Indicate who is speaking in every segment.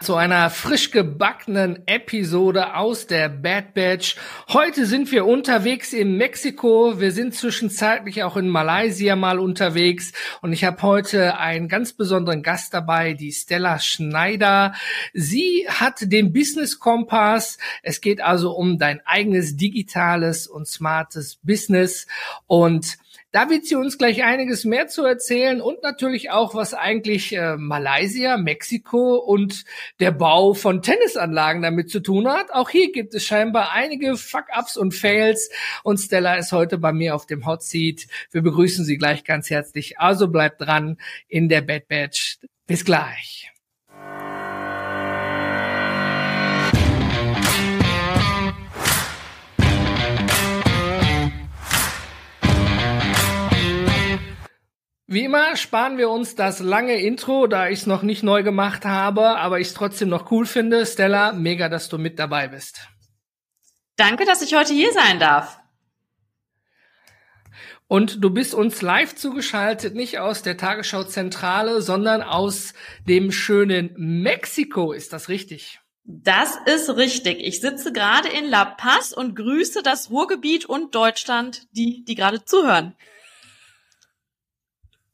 Speaker 1: zu einer frisch gebackenen Episode aus der Bad Batch. Heute sind wir unterwegs in Mexiko. Wir sind zwischenzeitlich auch in Malaysia mal unterwegs. Und ich habe heute einen ganz besonderen Gast dabei, die Stella Schneider. Sie hat den Business Kompass. Es geht also um dein eigenes digitales und smartes Business. Und da wird sie uns gleich einiges mehr zu erzählen und natürlich auch, was eigentlich äh, Malaysia, Mexiko und der Bau von Tennisanlagen damit zu tun hat. Auch hier gibt es scheinbar einige Fuck-ups und Fails und Stella ist heute bei mir auf dem Hot Seat. Wir begrüßen Sie gleich ganz herzlich. Also bleibt dran in der Bad Batch. Bis gleich. Wie immer sparen wir uns das lange Intro, da ich es noch nicht neu gemacht habe, aber ich es trotzdem noch cool finde. Stella, mega, dass du mit dabei bist.
Speaker 2: Danke, dass ich heute hier sein darf.
Speaker 1: Und du bist uns live zugeschaltet, nicht aus der Tagesschau-Zentrale, sondern aus dem schönen Mexiko. Ist das richtig?
Speaker 2: Das ist richtig. Ich sitze gerade in La Paz und grüße das Ruhrgebiet und Deutschland, die, die gerade zuhören.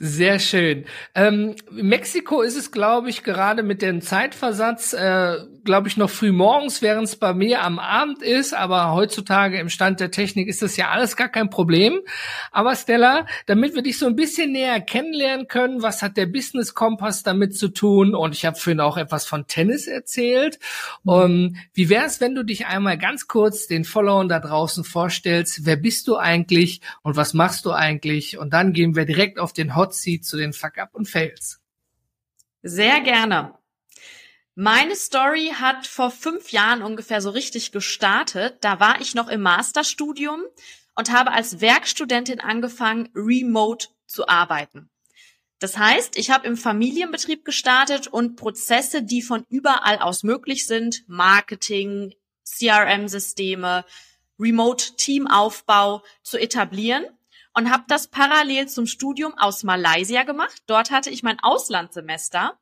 Speaker 1: Sehr schön. Ähm, Mexiko ist es, glaube ich, gerade mit dem Zeitversatz, äh, glaube ich, noch früh morgens, während es bei mir am Abend ist. Aber heutzutage im Stand der Technik ist das ja alles gar kein Problem. Aber Stella, damit wir dich so ein bisschen näher kennenlernen können, was hat der Business Kompass damit zu tun? Und ich habe vorhin auch etwas von Tennis erzählt. Mhm. Um, ähm, wie wäre es, wenn du dich einmal ganz kurz den Followern da draußen vorstellst? Wer bist du eigentlich und was machst du eigentlich? Und dann gehen wir direkt auf den Hot Seat zu den Fuck-Up und Fails.
Speaker 2: Sehr gerne. Meine Story hat vor fünf Jahren ungefähr so richtig gestartet. Da war ich noch im Masterstudium und habe als Werkstudentin angefangen, remote zu arbeiten. Das heißt, ich habe im Familienbetrieb gestartet und Prozesse, die von überall aus möglich sind, Marketing, CRM-Systeme, Remote-Teamaufbau zu etablieren und habe das parallel zum Studium aus Malaysia gemacht. Dort hatte ich mein Auslandssemester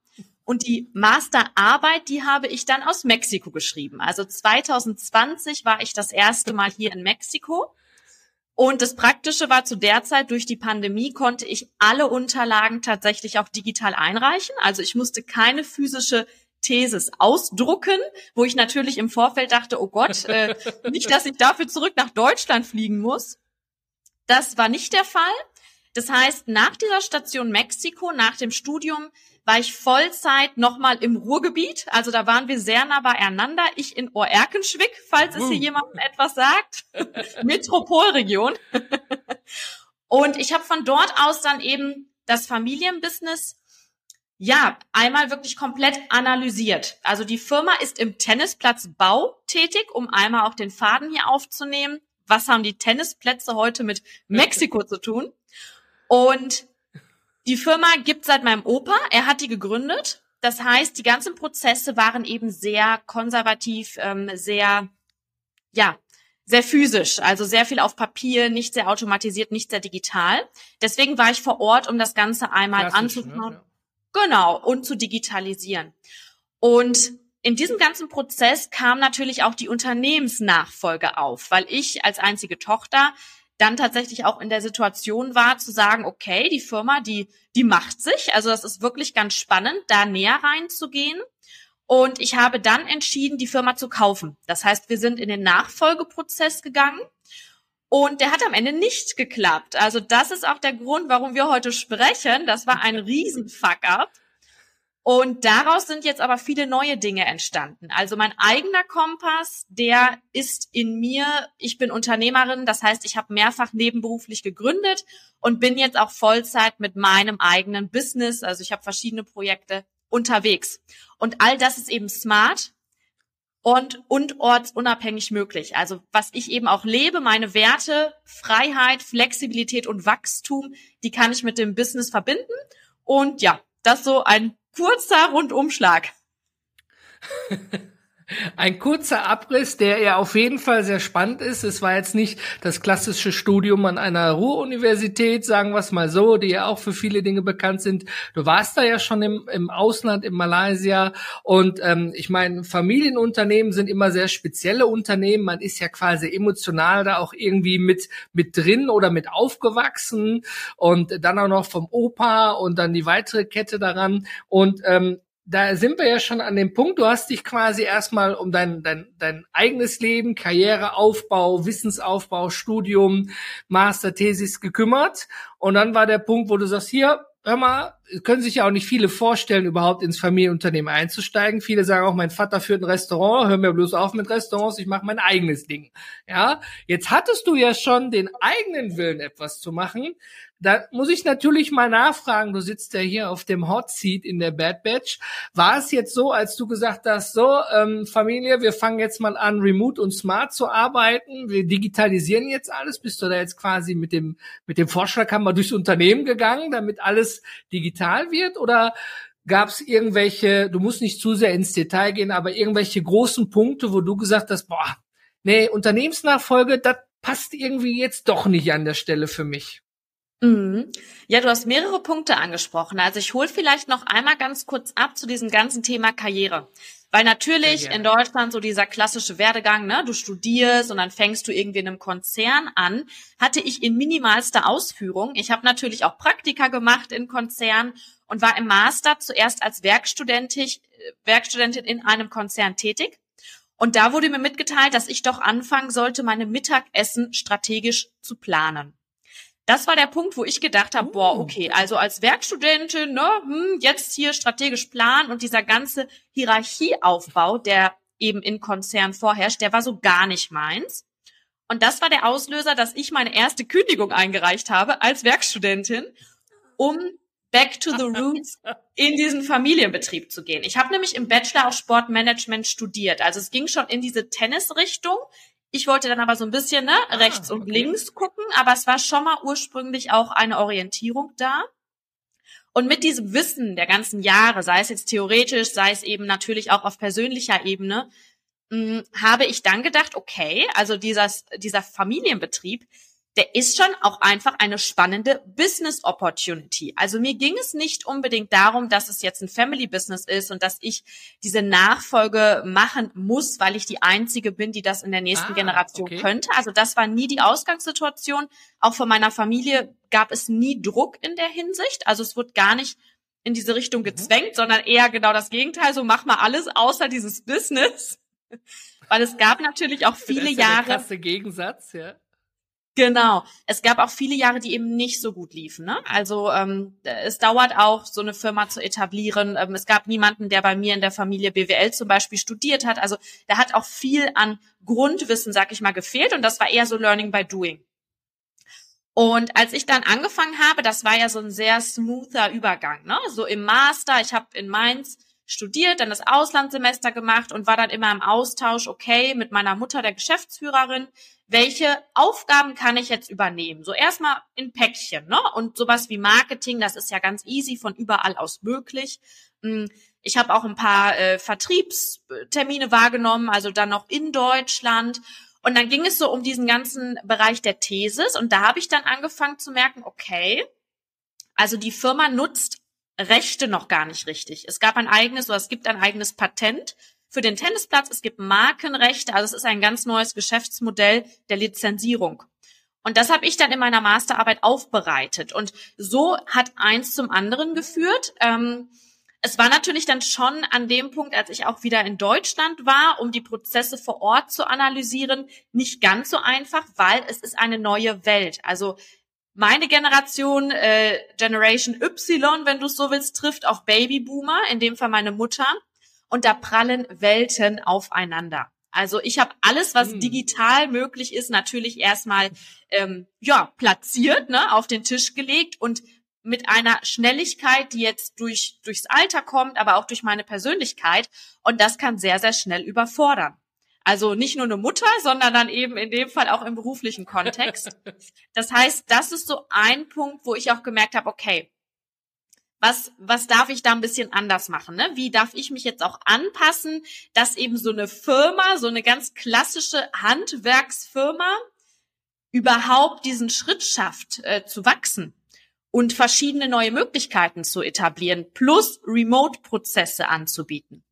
Speaker 2: und die Masterarbeit, die habe ich dann aus Mexiko geschrieben. Also 2020 war ich das erste Mal hier in Mexiko. Und das Praktische war zu der Zeit, durch die Pandemie konnte ich alle Unterlagen tatsächlich auch digital einreichen. Also ich musste keine physische Thesis ausdrucken, wo ich natürlich im Vorfeld dachte, oh Gott, äh, nicht, dass ich dafür zurück nach Deutschland fliegen muss. Das war nicht der Fall. Das heißt, nach dieser Station Mexiko, nach dem Studium, war ich Vollzeit nochmal im Ruhrgebiet. Also da waren wir sehr nah beieinander. Ich in Oerkenschwick, falls es hier jemandem etwas sagt. Metropolregion. Und ich habe von dort aus dann eben das Familienbusiness ja, einmal wirklich komplett analysiert. Also die Firma ist im Tennisplatzbau tätig, um einmal auch den Faden hier aufzunehmen was haben die Tennisplätze heute mit Mexiko zu tun? Und die Firma gibt seit meinem Opa, er hat die gegründet. Das heißt, die ganzen Prozesse waren eben sehr konservativ, ähm, sehr, ja, sehr physisch, also sehr viel auf Papier, nicht sehr automatisiert, nicht sehr digital. Deswegen war ich vor Ort, um das Ganze einmal Klassisch, anzuschauen. Ne? Ja. Genau, und zu digitalisieren. Und in diesem ganzen Prozess kam natürlich auch die Unternehmensnachfolge auf, weil ich als einzige Tochter dann tatsächlich auch in der Situation war zu sagen, okay, die Firma, die, die macht sich. Also das ist wirklich ganz spannend, da näher reinzugehen. Und ich habe dann entschieden, die Firma zu kaufen. Das heißt, wir sind in den Nachfolgeprozess gegangen. Und der hat am Ende nicht geklappt. Also das ist auch der Grund, warum wir heute sprechen. Das war ein Riesen-Fuck-up. Und daraus sind jetzt aber viele neue Dinge entstanden. Also mein eigener Kompass, der ist in mir, ich bin Unternehmerin, das heißt, ich habe mehrfach nebenberuflich gegründet und bin jetzt auch Vollzeit mit meinem eigenen Business, also ich habe verschiedene Projekte unterwegs. Und all das ist eben smart und, und ortsunabhängig möglich. Also was ich eben auch lebe, meine Werte, Freiheit, Flexibilität und Wachstum, die kann ich mit dem Business verbinden. Und ja, das so ein kurzer Rundumschlag.
Speaker 1: Ein kurzer Abriss, der ja auf jeden Fall sehr spannend ist. Es war jetzt nicht das klassische Studium an einer Ruhruniversität, sagen wir es mal so, die ja auch für viele Dinge bekannt sind. Du warst da ja schon im, im Ausland, in Malaysia. Und ähm, ich meine, Familienunternehmen sind immer sehr spezielle Unternehmen. Man ist ja quasi emotional da auch irgendwie mit, mit drin oder mit aufgewachsen. Und dann auch noch vom Opa und dann die weitere Kette daran. Und ähm, da sind wir ja schon an dem Punkt, du hast dich quasi erstmal um dein, dein, dein eigenes Leben, Karriereaufbau, Wissensaufbau, Studium, Masterthesis gekümmert. Und dann war der Punkt, wo du sagst, hier, hör mal, können sich ja auch nicht viele vorstellen, überhaupt ins Familienunternehmen einzusteigen. Viele sagen auch, mein Vater führt ein Restaurant, hör mir bloß auf mit Restaurants, ich mache mein eigenes Ding. Ja, jetzt hattest du ja schon den eigenen Willen, etwas zu machen. Da muss ich natürlich mal nachfragen, du sitzt ja hier auf dem Hot Seat in der Bad Batch. War es jetzt so, als du gesagt hast, so, ähm, Familie, wir fangen jetzt mal an, remote und smart zu arbeiten, wir digitalisieren jetzt alles, bist du da jetzt quasi mit dem, mit dem Vorschlag haben wir durchs Unternehmen gegangen, damit alles digital wird? Oder gab es irgendwelche, du musst nicht zu sehr ins Detail gehen, aber irgendwelche großen Punkte, wo du gesagt hast, boah, nee, Unternehmensnachfolge, das passt irgendwie jetzt doch nicht an der Stelle für mich.
Speaker 2: Mhm. Ja, du hast mehrere Punkte angesprochen. Also ich hole vielleicht noch einmal ganz kurz ab zu diesem ganzen Thema Karriere. Weil natürlich in Deutschland so dieser klassische Werdegang, ne, du studierst und dann fängst du irgendwie in einem Konzern an, hatte ich in minimalster Ausführung. Ich habe natürlich auch Praktika gemacht in Konzernen und war im Master zuerst als Werkstudentin, Werkstudentin in einem Konzern tätig. Und da wurde mir mitgeteilt, dass ich doch anfangen sollte, meine Mittagessen strategisch zu planen. Das war der Punkt, wo ich gedacht habe, boah, oh. okay, also als Werkstudentin, ne, hm, jetzt hier strategisch planen und dieser ganze Hierarchieaufbau, der eben in Konzern vorherrscht, der war so gar nicht meins. Und das war der Auslöser, dass ich meine erste Kündigung eingereicht habe als Werkstudentin, um back to the roots in diesen Familienbetrieb zu gehen. Ich habe nämlich im Bachelor auch Sportmanagement studiert. Also es ging schon in diese Tennisrichtung. Ich wollte dann aber so ein bisschen ne, ah, rechts und links gucken, aber es war schon mal ursprünglich auch eine Orientierung da. Und mit diesem Wissen der ganzen Jahre, sei es jetzt theoretisch, sei es eben natürlich auch auf persönlicher Ebene, mh, hm, habe ich dann gedacht, okay, also dieser, dieser Familienbetrieb, der ist schon auch einfach eine spannende Business Opportunity. Also mir ging es nicht unbedingt darum, dass es jetzt ein Family Business ist und dass ich diese Nachfolge machen muss, weil ich die einzige bin, die das in der nächsten ah, Generation okay. könnte. Also das war nie die Ausgangssituation. Auch von meiner Familie gab es nie Druck in der Hinsicht. Also es wurde gar nicht in diese Richtung mhm. gezwängt, mhm. sondern eher genau das Gegenteil. So mach mal alles außer dieses Business. Weil es gab natürlich auch viele das ist ja Jahre. Der
Speaker 1: krasse Gegensatz, ja.
Speaker 2: Genau. Es gab auch viele Jahre, die eben nicht so gut liefen. Ne? Also ähm, es dauert auch, so eine Firma zu etablieren. Ähm, es gab niemanden, der bei mir in der Familie BWL zum Beispiel studiert hat. Also da hat auch viel an Grundwissen, sag ich mal, gefehlt. Und das war eher so Learning by Doing. Und als ich dann angefangen habe, das war ja so ein sehr smoother Übergang. Ne? So im Master, ich habe in Mainz studiert, dann das Auslandssemester gemacht und war dann immer im Austausch, okay, mit meiner Mutter, der Geschäftsführerin, welche Aufgaben kann ich jetzt übernehmen? So erstmal in Päckchen, ne? Und sowas wie Marketing, das ist ja ganz easy von überall aus möglich. Hm, ich habe auch ein paar äh, Vertriebstermine wahrgenommen, also dann noch in Deutschland. Und dann ging es so um diesen ganzen Bereich der Thesis und da habe ich dann angefangen zu merken, okay, also die Firma nutzt Rechte noch gar nicht richtig. Es gab ein eigenes oder es gibt ein eigenes Patent für den Tennisplatz. Es gibt Markenrechte. Also es ist ein ganz neues Geschäftsmodell der Lizenzierung. Und das habe ich dann in meiner Masterarbeit aufbereitet. Und so hat eins zum anderen geführt. Ähm, es war natürlich dann schon an dem Punkt, als ich auch wieder in Deutschland war, um die Prozesse vor Ort zu analysieren, nicht ganz so einfach, weil es ist eine neue Welt. Also meine Generation, äh, Generation Y, wenn du es so willst, trifft auf Babyboomer, in dem Fall meine Mutter und da prallen Welten aufeinander. Also ich habe alles, was hm. digital möglich ist, natürlich erstmal ähm, ja platziert, ne, auf den Tisch gelegt und mit einer Schnelligkeit, die jetzt durch durchs Alter kommt, aber auch durch meine Persönlichkeit und das kann sehr sehr schnell überfordern. Also nicht nur eine Mutter, sondern dann eben in dem Fall auch im beruflichen Kontext. Das heißt, das ist so ein Punkt, wo ich auch gemerkt habe, okay, was, was darf ich da ein bisschen anders machen? Ne? Wie darf ich mich jetzt auch anpassen, dass eben so eine Firma, so eine ganz klassische Handwerksfirma überhaupt diesen Schritt schafft, äh, zu wachsen und verschiedene neue Möglichkeiten zu etablieren, plus Remote-Prozesse anzubieten.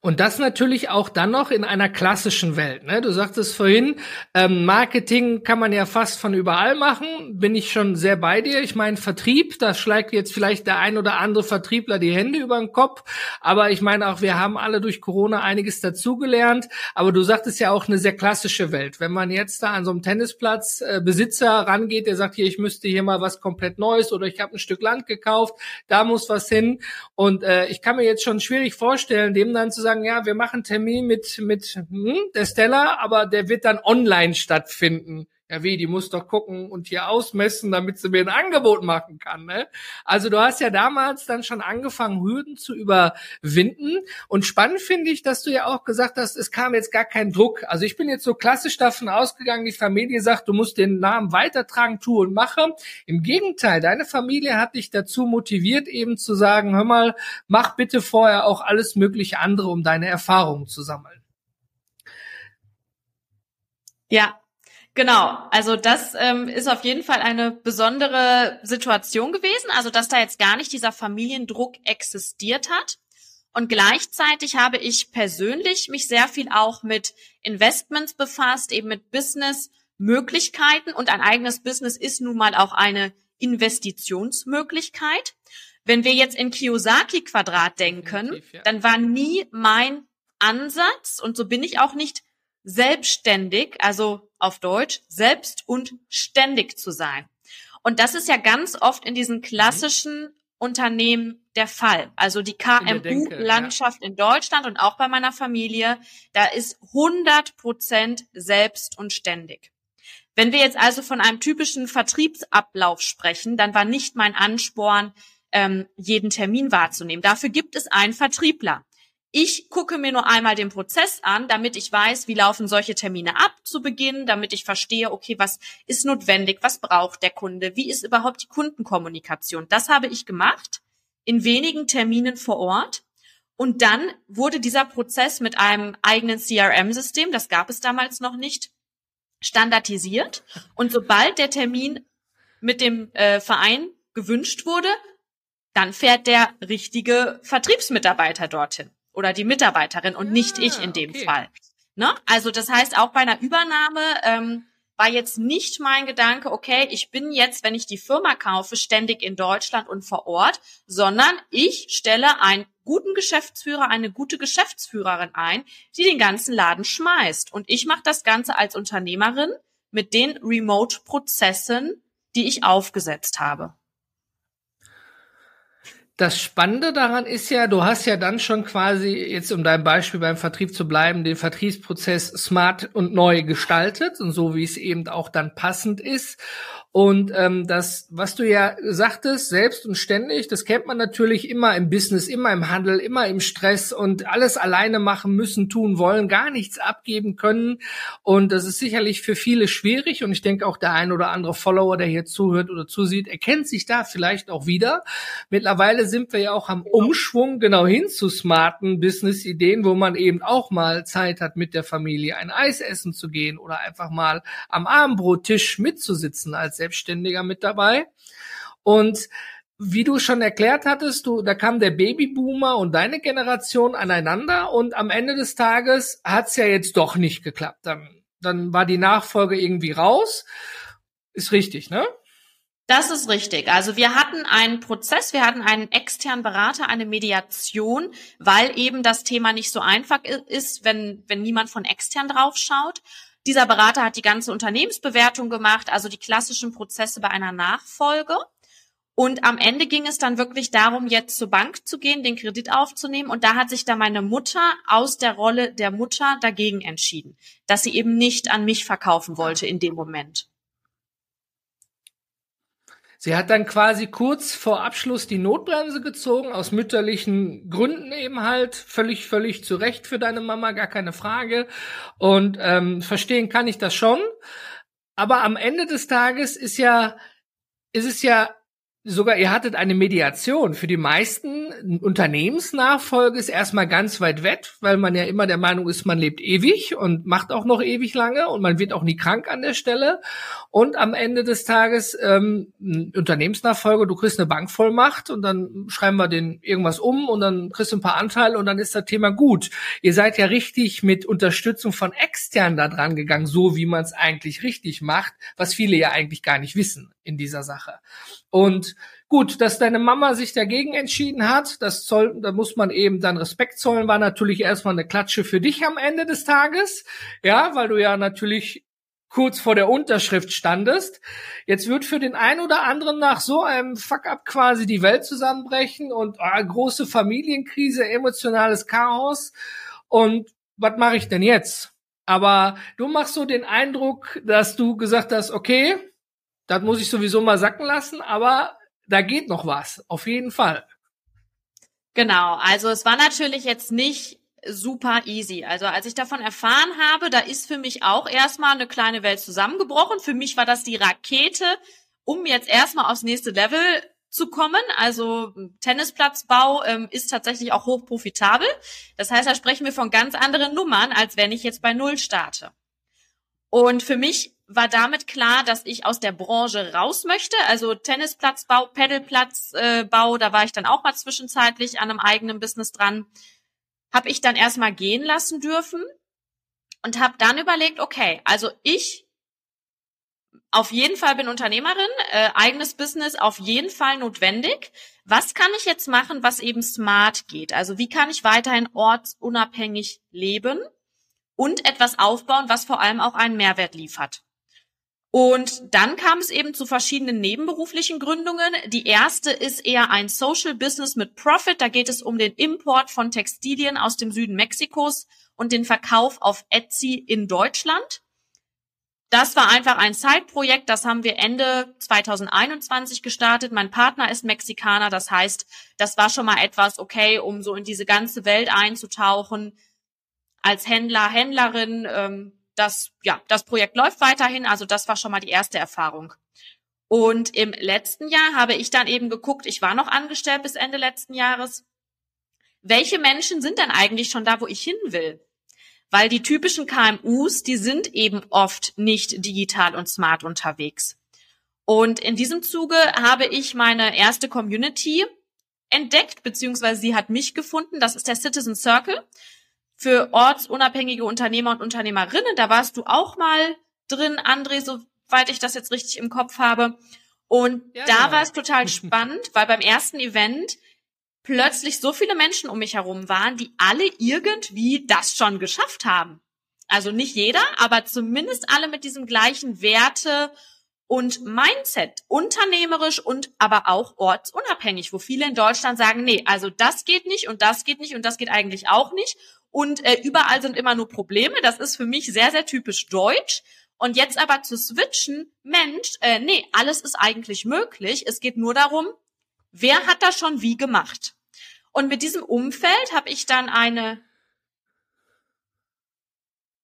Speaker 1: Und das natürlich auch dann noch in einer klassischen Welt. Ne? Du sagtest vorhin, ähm, Marketing kann man ja fast von überall machen. Bin ich schon sehr bei dir. Ich meine, Vertrieb, da schlägt jetzt vielleicht der ein oder andere Vertriebler die Hände über den Kopf. Aber ich meine auch, wir haben alle durch Corona einiges dazugelernt. Aber du sagtest ja auch eine sehr klassische Welt. Wenn man jetzt da an so einem Tennisplatz äh, Besitzer rangeht, der sagt, hier, ich müsste hier mal was komplett Neues oder ich habe ein Stück Land gekauft, da muss was hin. Und äh, ich kann mir jetzt schon schwierig vorstellen, dem dann zu sagen, sagen, ja, wir machen Termin mit, mit hm, der Stella, aber der wird dann online stattfinden. Ja, wie, die muss doch gucken und hier ausmessen, damit sie mir ein Angebot machen kann. Ne? Also du hast ja damals dann schon angefangen, Hürden zu überwinden. Und spannend finde ich, dass du ja auch gesagt hast, es kam jetzt gar kein Druck. Also ich bin jetzt so klassisch davon ausgegangen, die Familie sagt, du musst den Namen weitertragen, tu und mache. Im Gegenteil, deine Familie hat dich dazu motiviert, eben zu sagen, hör mal, mach bitte vorher auch alles mögliche andere, um deine Erfahrungen zu sammeln.
Speaker 2: Ja, Genau, also das ähm, ist auf jeden Fall eine besondere Situation gewesen, also dass da jetzt gar nicht dieser Familiendruck existiert hat. Und gleichzeitig habe ich persönlich mich sehr viel auch mit Investments befasst, eben mit Business-Möglichkeiten. Und ein eigenes Business ist nun mal auch eine Investitionsmöglichkeit. Wenn wir jetzt in Kiyosaki-Quadrat denken, dann war nie mein Ansatz, und so bin ich auch nicht selbstständig, also auf Deutsch, selbst und ständig zu sein. Und das ist ja ganz oft in diesen klassischen Unternehmen der Fall. Also die KMU-Landschaft ja. in, Deutschland und auch bei meiner Familie, da ist 100 Prozent selbst und ständig. Wenn wir jetzt also von einem typischen Vertriebsablauf sprechen, dann war nicht mein Ansporn, ähm, jeden Termin wahrzunehmen. Dafür gibt es einen Vertriebler. Ich gucke mir nur einmal den Prozess an, damit ich weiß, wie laufen solche Termine ab zu Beginn, damit ich verstehe, okay, was ist notwendig, was braucht der Kunde, wie ist überhaupt die Kundenkommunikation. Das habe ich gemacht in wenigen Terminen vor Ort. Und dann wurde dieser Prozess mit einem eigenen CRM-System, das gab es damals noch nicht, standardisiert. Und sobald der Termin mit dem äh, Verein gewünscht wurde, dann fährt der richtige Vertriebsmitarbeiter dorthin oder die Mitarbeiterin und nicht ich in dem okay. Fall. Ne? Also das heißt, auch bei einer Übernahme ähm, war jetzt nicht mein Gedanke, okay, ich bin jetzt, wenn ich die Firma kaufe, ständig in Deutschland und vor Ort, sondern ich stelle einen guten Geschäftsführer, eine gute Geschäftsführerin ein, die den ganzen Laden schmeißt. Und ich mache das Ganze als Unternehmerin mit den Remote-Prozessen, die ich aufgesetzt habe.
Speaker 1: Das Spannende daran ist ja, du hast ja dann schon quasi, jetzt um dein Beispiel beim Vertrieb zu bleiben, den Vertriebsprozess smart und neu gestaltet und so wie es eben auch dann passend ist. Und ähm, das, was du ja sagtest, selbst und ständig, das kennt man natürlich immer im Business, immer im Handel, immer im Stress und alles alleine machen müssen, tun wollen, gar nichts abgeben können. Und das ist sicherlich für viele schwierig. Und ich denke auch der ein oder andere Follower, der hier zuhört oder zusieht, erkennt sich da vielleicht auch wieder. Mittlerweile sind wir ja auch am Umschwung genau hin zu smarten Business-Ideen, wo man eben auch mal Zeit hat, mit der Familie ein Eis essen zu gehen oder einfach mal am Abendbrottisch mitzusitzen als Selbstständiger mit dabei. Und wie du schon erklärt hattest, du, da kam der Babyboomer und deine Generation aneinander und am Ende des Tages hat's ja jetzt doch nicht geklappt. Dann, dann war die Nachfolge irgendwie raus. Ist richtig, ne?
Speaker 2: Das ist richtig. Also wir hatten einen Prozess, wir hatten einen externen Berater, eine Mediation, weil eben das Thema nicht so einfach ist, wenn, wenn niemand von extern drauf schaut. Dieser Berater hat die ganze Unternehmensbewertung gemacht, also die klassischen Prozesse bei einer Nachfolge. Und am Ende ging es dann wirklich darum, jetzt zur Bank zu gehen, den Kredit aufzunehmen. Und da hat sich dann meine Mutter aus der Rolle der Mutter dagegen entschieden, dass sie eben nicht an mich verkaufen wollte in dem Moment.
Speaker 1: Sie hat dann quasi kurz vor Abschluss die Notbremse gezogen, aus mütterlichen Gründen eben halt, völlig, völlig zu Recht für deine Mama, gar keine Frage. Und ähm, verstehen kann ich das schon. Aber am Ende des Tages ist ja ist es ja sogar ihr hattet eine Mediation. Für die meisten Unternehmensnachfolge ist erstmal ganz weit weg, weil man ja immer der Meinung ist, man lebt ewig und macht auch noch ewig lange und man wird auch nie krank an der Stelle. Und am Ende des Tages ähm, Unternehmensnachfolge, du kriegst eine Bankvollmacht und dann schreiben wir den irgendwas um und dann kriegst du ein paar Anteile und dann ist das Thema gut. Ihr seid ja richtig mit Unterstützung von extern da dran gegangen, so wie man es eigentlich richtig macht, was viele ja eigentlich gar nicht wissen in dieser Sache. Und gut, dass deine Mama sich dagegen entschieden hat, das soll, da muss man eben dann Respekt zollen, war natürlich erstmal eine Klatsche für dich am Ende des Tages. Ja, weil du ja natürlich kurz vor der Unterschrift standest. Jetzt wird für den einen oder anderen nach so einem Fuck-up quasi die Welt zusammenbrechen und oh, große Familienkrise, emotionales Chaos. Und was mache ich denn jetzt? Aber du machst so den Eindruck, dass du gesagt hast, okay, das muss ich sowieso mal sacken lassen, aber da geht noch was, auf jeden Fall.
Speaker 2: Genau, also es war natürlich jetzt nicht super easy. Also als ich davon erfahren habe, da ist für mich auch erstmal eine kleine Welt zusammengebrochen. Für mich war das die Rakete, um jetzt erstmal aufs nächste Level zu kommen. Also Tennisplatzbau ähm, ist tatsächlich auch hoch profitabel. Das heißt, da sprechen wir von ganz anderen Nummern, als wenn ich jetzt bei Null starte. Und für mich war damit klar, dass ich aus der Branche raus möchte. Also Tennisplatzbau, Pedalplatzbau, äh, da war ich dann auch mal zwischenzeitlich an einem eigenen Business dran. Habe ich dann erstmal gehen lassen dürfen und habe dann überlegt, okay, also ich auf jeden Fall bin Unternehmerin, äh, eigenes Business auf jeden Fall notwendig. Was kann ich jetzt machen, was eben smart geht? Also wie kann ich weiterhin ortsunabhängig leben und etwas aufbauen, was vor allem auch einen Mehrwert liefert? Und dann kam es eben zu verschiedenen nebenberuflichen Gründungen. Die erste ist eher ein Social Business mit Profit. Da geht es um den Import von Textilien aus dem Süden Mexikos und den Verkauf auf Etsy in Deutschland. Das war einfach ein Zeitprojekt, das haben wir Ende 2021 gestartet. Mein Partner ist Mexikaner, das heißt, das war schon mal etwas okay, um so in diese ganze Welt einzutauchen. Als Händler, Händlerin, ähm, das, ja, das Projekt läuft weiterhin. Also das war schon mal die erste Erfahrung. Und im letzten Jahr habe ich dann eben geguckt, ich war noch angestellt bis Ende letzten Jahres. Welche Menschen sind denn eigentlich schon da, wo ich hin will? Weil die typischen KMUs, die sind eben oft nicht digital und smart unterwegs. Und in diesem Zuge habe ich meine erste Community entdeckt, beziehungsweise sie hat mich gefunden. Das ist der Citizen Circle für ortsunabhängige Unternehmer und Unternehmerinnen. Da warst du auch mal drin, André, soweit ich das jetzt richtig im Kopf habe. Und ja, da genau. war es total spannend, weil beim ersten Event plötzlich so viele Menschen um mich herum waren, die alle irgendwie das schon geschafft haben. Also nicht jeder, aber zumindest alle mit diesem gleichen Werte und Mindset, unternehmerisch und aber auch ortsunabhängig, wo viele in Deutschland sagen, nee, also das geht nicht und das geht nicht und das geht eigentlich auch nicht und äh, überall sind immer nur Probleme. Das ist für mich sehr, sehr typisch deutsch. Und jetzt aber zu switchen, Mensch, äh, nee, alles ist eigentlich möglich. Es geht nur darum, wer hat das schon wie gemacht. Und mit diesem Umfeld habe ich dann eine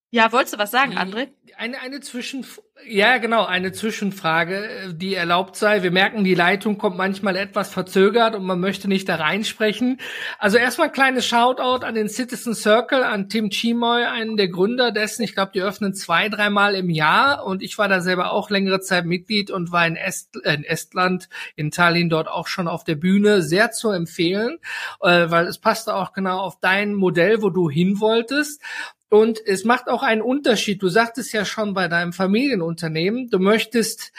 Speaker 2: ja, wolltest du was sagen, André?
Speaker 1: Eine, eine Zwischen, ja, genau, eine Zwischenfrage, äh, die erlaubt sei. Wir merken, die Leitung kommt manchmal etwas verzögert und man möchte nicht da reinsprechen. Also erstmal ein kleines Shoutout an den Citizen Circle, an Tim Chimoy, einen der Gründer dessen. Ich glaube, die öffnen zwei, dreimal im Jahr und ich war da selber auch längere Zeit Mitglied und war in, Est, äh, in Estland, in Tallinn dort auch schon auf der Bühne. Sehr zu empfehlen, äh, weil es passte auch genau auf dein Modell, wo du hin wolltest. Und es macht auch einen Unterschied. Du sagtest ja schon bei deinem Familienunternehmen, du möchtest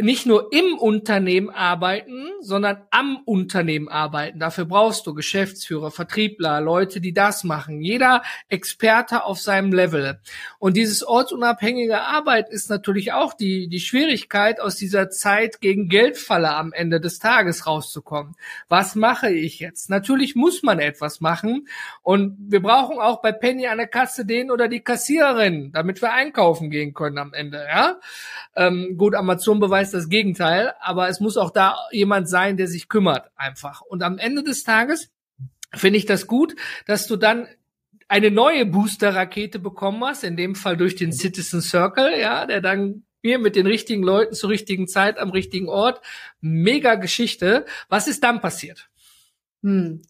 Speaker 1: nicht nur im Unternehmen arbeiten, sondern am Unternehmen arbeiten. Dafür brauchst du Geschäftsführer, Vertriebler, Leute, die das machen. Jeder Experte auf seinem Level. Und dieses ortsunabhängige Arbeiten ist natürlich auch die, die Schwierigkeit, aus dieser Zeit gegen Geldfalle am Ende des Tages rauszukommen. Was mache ich jetzt? Natürlich muss man etwas machen. Und wir brauchen auch bei Penny an der Kasse den oder die Kassiererin, damit wir einkaufen gehen können am Ende. Ja? Ähm, gut, Amazon beweist heißt das Gegenteil, aber es muss auch da jemand sein, der sich kümmert einfach. Und am Ende des Tages finde ich das gut, dass du dann eine neue Booster-Rakete bekommen hast, in dem Fall durch den Citizen Circle, ja, der dann mir mit den richtigen Leuten zur richtigen Zeit am richtigen Ort. Mega Geschichte. Was ist dann passiert?
Speaker 2: Hm.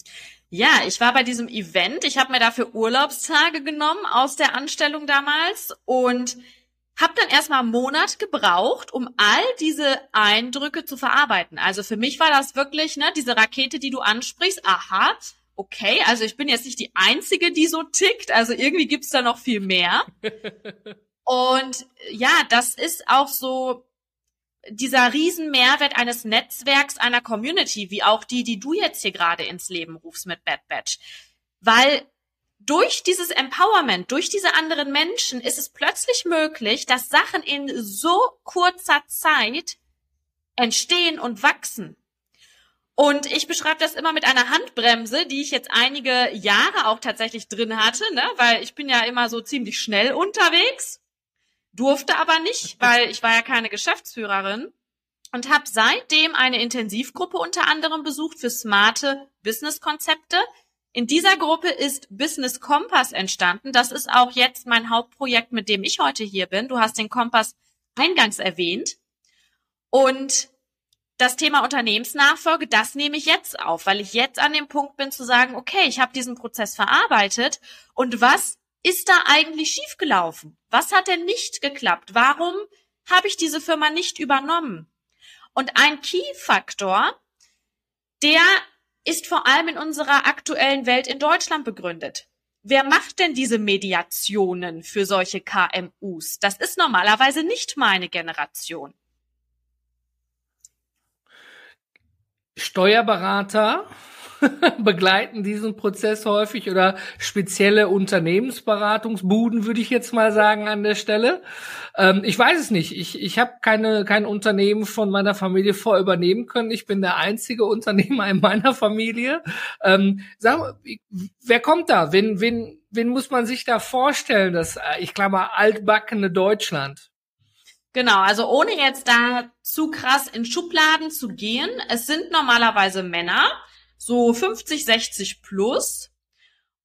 Speaker 2: Ja, ich war bei diesem Event. Ich habe mir dafür Urlaubstage genommen aus der Anstellung damals und habe dann erstmal einen Monat gebraucht, um all diese Eindrücke zu verarbeiten. Also für mich war das wirklich, ne, diese Rakete, die du ansprichst, aha, okay, also ich bin jetzt nicht die Einzige, die so tickt, also irgendwie gibt's da noch viel mehr. Und ja, das ist auch so dieser Riesenmehrwert eines Netzwerks, einer Community, wie auch die, die du jetzt hier gerade ins Leben rufst mit Bad Batch. Weil durch dieses Empowerment, durch diese anderen Menschen ist es plötzlich möglich, dass Sachen in so kurzer Zeit entstehen und wachsen. Und ich beschreibe das immer mit einer Handbremse, die ich jetzt einige Jahre auch tatsächlich drin hatte, ne? weil ich bin ja immer so ziemlich schnell unterwegs, durfte aber nicht, weil ich war ja keine Geschäftsführerin und habe seitdem eine Intensivgruppe unter anderem besucht für smarte Business-Konzepte. In dieser Gruppe ist Business Kompass entstanden. Das ist auch jetzt mein Hauptprojekt, mit dem ich heute hier bin. Du hast den Kompass eingangs erwähnt. Und das Thema Unternehmensnachfolge, das nehme ich jetzt auf, weil ich jetzt an dem Punkt bin zu sagen, okay, ich habe diesen Prozess verarbeitet und was ist da eigentlich schiefgelaufen? Was hat denn nicht geklappt? Warum habe ich diese Firma nicht übernommen? Und ein Key-Faktor, der ist vor allem in unserer aktuellen Welt in Deutschland begründet. Wer macht denn diese Mediationen für solche KMUs? Das ist normalerweise nicht meine Generation.
Speaker 1: Steuerberater begleiten diesen Prozess häufig oder spezielle Unternehmensberatungsbuden, würde ich jetzt mal sagen an der Stelle. Ähm, ich weiß es nicht. Ich, ich habe keine kein Unternehmen von meiner Familie vor übernehmen können. Ich bin der einzige Unternehmer in meiner Familie. Ähm, sag, wer kommt da? Wen, wen, wen muss man sich da vorstellen? Das, äh, ich glaube, altbackene Deutschland.
Speaker 2: Genau, also ohne jetzt da zu krass in Schubladen zu gehen, es sind normalerweise Männer, so 50, 60 plus,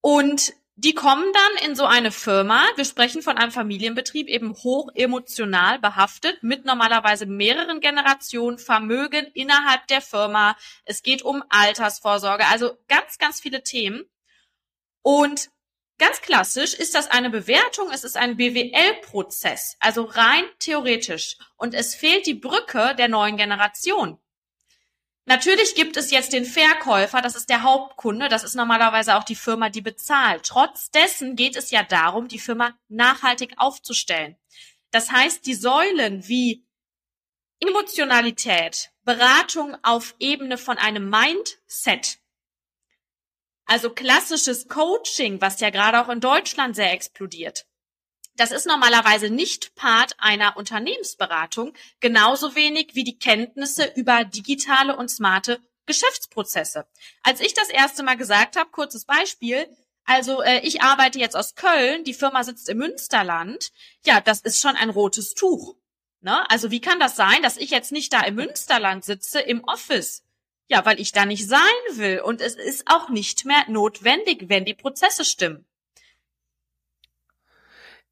Speaker 2: und die kommen dann in so eine Firma, wir sprechen von einem Familienbetrieb, eben hoch emotional behaftet, mit normalerweise mehreren Generationen Vermögen innerhalb der Firma. Es geht um Altersvorsorge, also ganz, ganz viele Themen. Und Ganz klassisch ist das eine Bewertung, es ist ein BWL-Prozess, also rein theoretisch. Und es fehlt die Brücke der neuen Generation. Natürlich gibt es jetzt den Verkäufer, das ist der Hauptkunde, das ist normalerweise auch die Firma, die bezahlt. Trotz dessen geht es ja darum, die Firma nachhaltig aufzustellen. Das heißt, die Säulen wie Emotionalität, Beratung auf Ebene von einem Mindset, also klassisches Coaching, was ja gerade auch in Deutschland sehr explodiert. Das ist normalerweise nicht Part einer Unternehmensberatung, genauso wenig wie die Kenntnisse über digitale und smarte Geschäftsprozesse. Als ich das erste Mal gesagt habe, kurzes Beispiel, also äh, ich arbeite jetzt aus Köln, die Firma sitzt im Münsterland, ja, das ist schon ein rotes Tuch. Ne? Also wie kann das sein, dass ich jetzt nicht da im Münsterland sitze, im Office? Ja, weil ich da nicht sein will. Und es ist auch nicht mehr notwendig, wenn die Prozesse stimmen.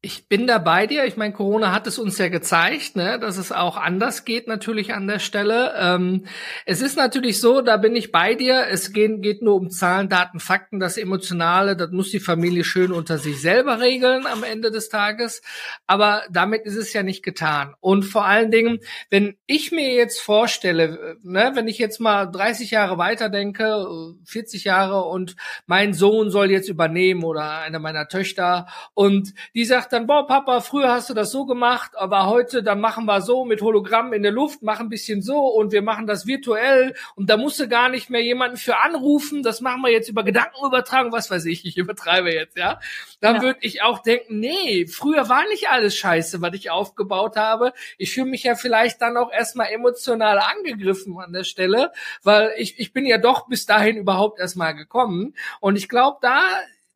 Speaker 1: Ich bin da bei dir. Ich meine, Corona hat es uns ja gezeigt, ne, dass es auch anders geht natürlich an der Stelle. Ähm, es ist natürlich so, da bin ich bei dir. Es geht, geht nur um Zahlen, Daten, Fakten. Das Emotionale, das muss die Familie schön unter sich selber regeln am Ende des Tages. Aber damit ist es ja nicht getan. Und vor allen Dingen, wenn ich mir jetzt vorstelle, ne, wenn ich jetzt mal 30 Jahre weiterdenke, 40 Jahre und mein Sohn soll jetzt übernehmen oder eine meiner Töchter und die sagt dann, boah, Papa, früher hast du das so gemacht, aber heute, dann machen wir so mit Hologramm in der Luft, machen ein bisschen so und wir machen das virtuell und da musst du gar nicht mehr jemanden für anrufen, das machen wir jetzt über Gedankenübertragung, was weiß ich, ich übertreibe jetzt, ja. Dann ja. würde ich auch denken, nee, früher war nicht alles scheiße, was ich aufgebaut habe. Ich fühle mich ja vielleicht dann auch erstmal emotional angegriffen an der Stelle, weil ich, ich bin ja doch bis dahin überhaupt erstmal gekommen. Und ich glaube, da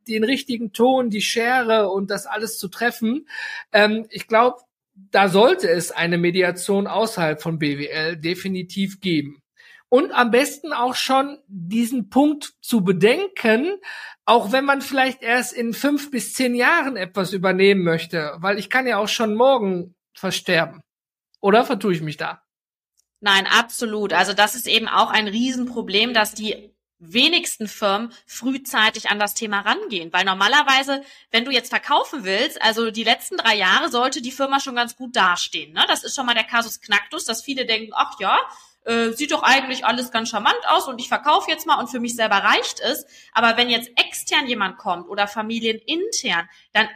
Speaker 1: den richtigen Ton, die Schere und das alles zu treffen. Ähm, ich glaube, da sollte es eine Mediation außerhalb von BWL definitiv geben. Und am besten auch schon diesen Punkt zu bedenken, auch wenn man vielleicht erst in fünf bis zehn Jahren etwas übernehmen möchte, weil ich kann ja auch schon morgen versterben. Oder vertue ich mich da?
Speaker 2: Nein, absolut. Also das ist eben auch ein Riesenproblem, dass die wenigsten Firmen frühzeitig an das Thema rangehen. Weil normalerweise, wenn du jetzt verkaufen willst, also die letzten drei Jahre sollte die Firma schon ganz gut dastehen. Ne? Das ist schon mal der Kasus Knacktus, dass viele denken, ach ja, äh, sieht doch eigentlich alles ganz charmant aus und ich verkaufe jetzt mal und für mich selber reicht es. Aber wenn jetzt extern jemand kommt oder familienintern, dann,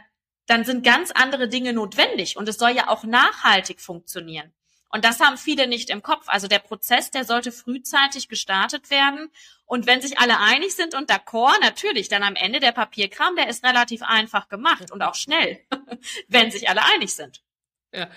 Speaker 2: dann sind ganz andere Dinge notwendig und es soll ja auch nachhaltig funktionieren. Und das haben viele nicht im Kopf. Also der Prozess, der sollte frühzeitig gestartet werden. Und wenn sich alle einig sind und d'accord, natürlich, dann am Ende der Papierkram, der ist relativ einfach gemacht und auch schnell, wenn sich alle einig sind.
Speaker 1: Ja,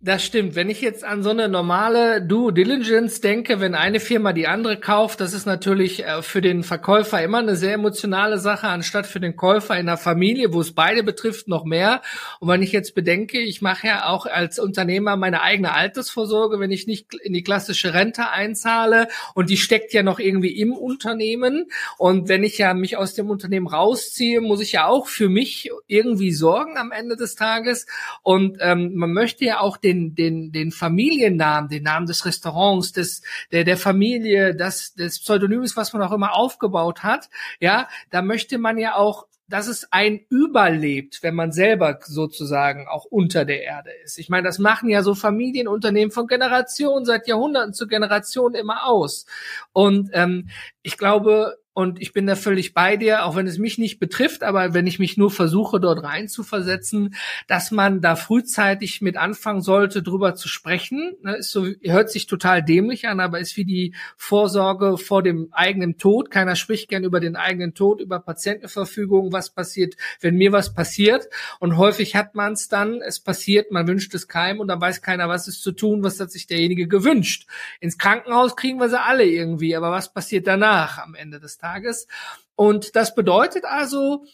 Speaker 1: das stimmt. Wenn ich jetzt an so eine normale Due Diligence denke, wenn eine Firma die andere kauft, das ist natürlich äh, für den Verkäufer immer eine sehr emotionale Sache, anstatt für den Käufer in der Familie, wo es beide betrifft, noch mehr. Und wenn ich jetzt bedenke, ich mache ja auch als Unternehmer meine eigene Altersvorsorge, wenn ich nicht in die klassische Rente einzahle und die steckt ja noch irgendwie im Unternehmen. Und wenn ich ja mich aus dem Unternehmen rausziehe, muss ich ja auch für mich irgendwie sorgen am Ende des Tages. Und ähm, man möchte ja auch den, den, den Familiennamen, den Namen des Restaurants, des, der, der Familie, das, des Pseudonyms, was man auch immer aufgebaut hat, ja, da möchte man ja auch dass es ein überlebt, wenn man selber sozusagen auch unter der Erde ist. Ich meine, das machen ja so Familienunternehmen von Generation seit Jahrhunderten zu Generation immer aus. Und ähm, ich glaube, und ich bin da völlig bei dir, auch wenn es mich nicht betrifft, aber wenn ich mich nur versuche, dort rein zu versetzen, dass man da frühzeitig mit anfangen sollte, drüber zu sprechen. Ne, ist so, hört sich total dämlich an, aber ist wie die Vorsorge vor dem eigenen Tod. Keiner spricht gern über den eigenen Tod, über Patientenverfügung, was passiert, wenn mir was passiert. Und häufig hat man es dann, es passiert, man wünscht es keinem und dann weiß keiner, was ist zu tun, was hat sich derjenige gewünscht. Ins Krankenhaus kriegen wir sie alle irgendwie, aber was passiert danach am Ende des Tages? Tages. Und das bedeutet also,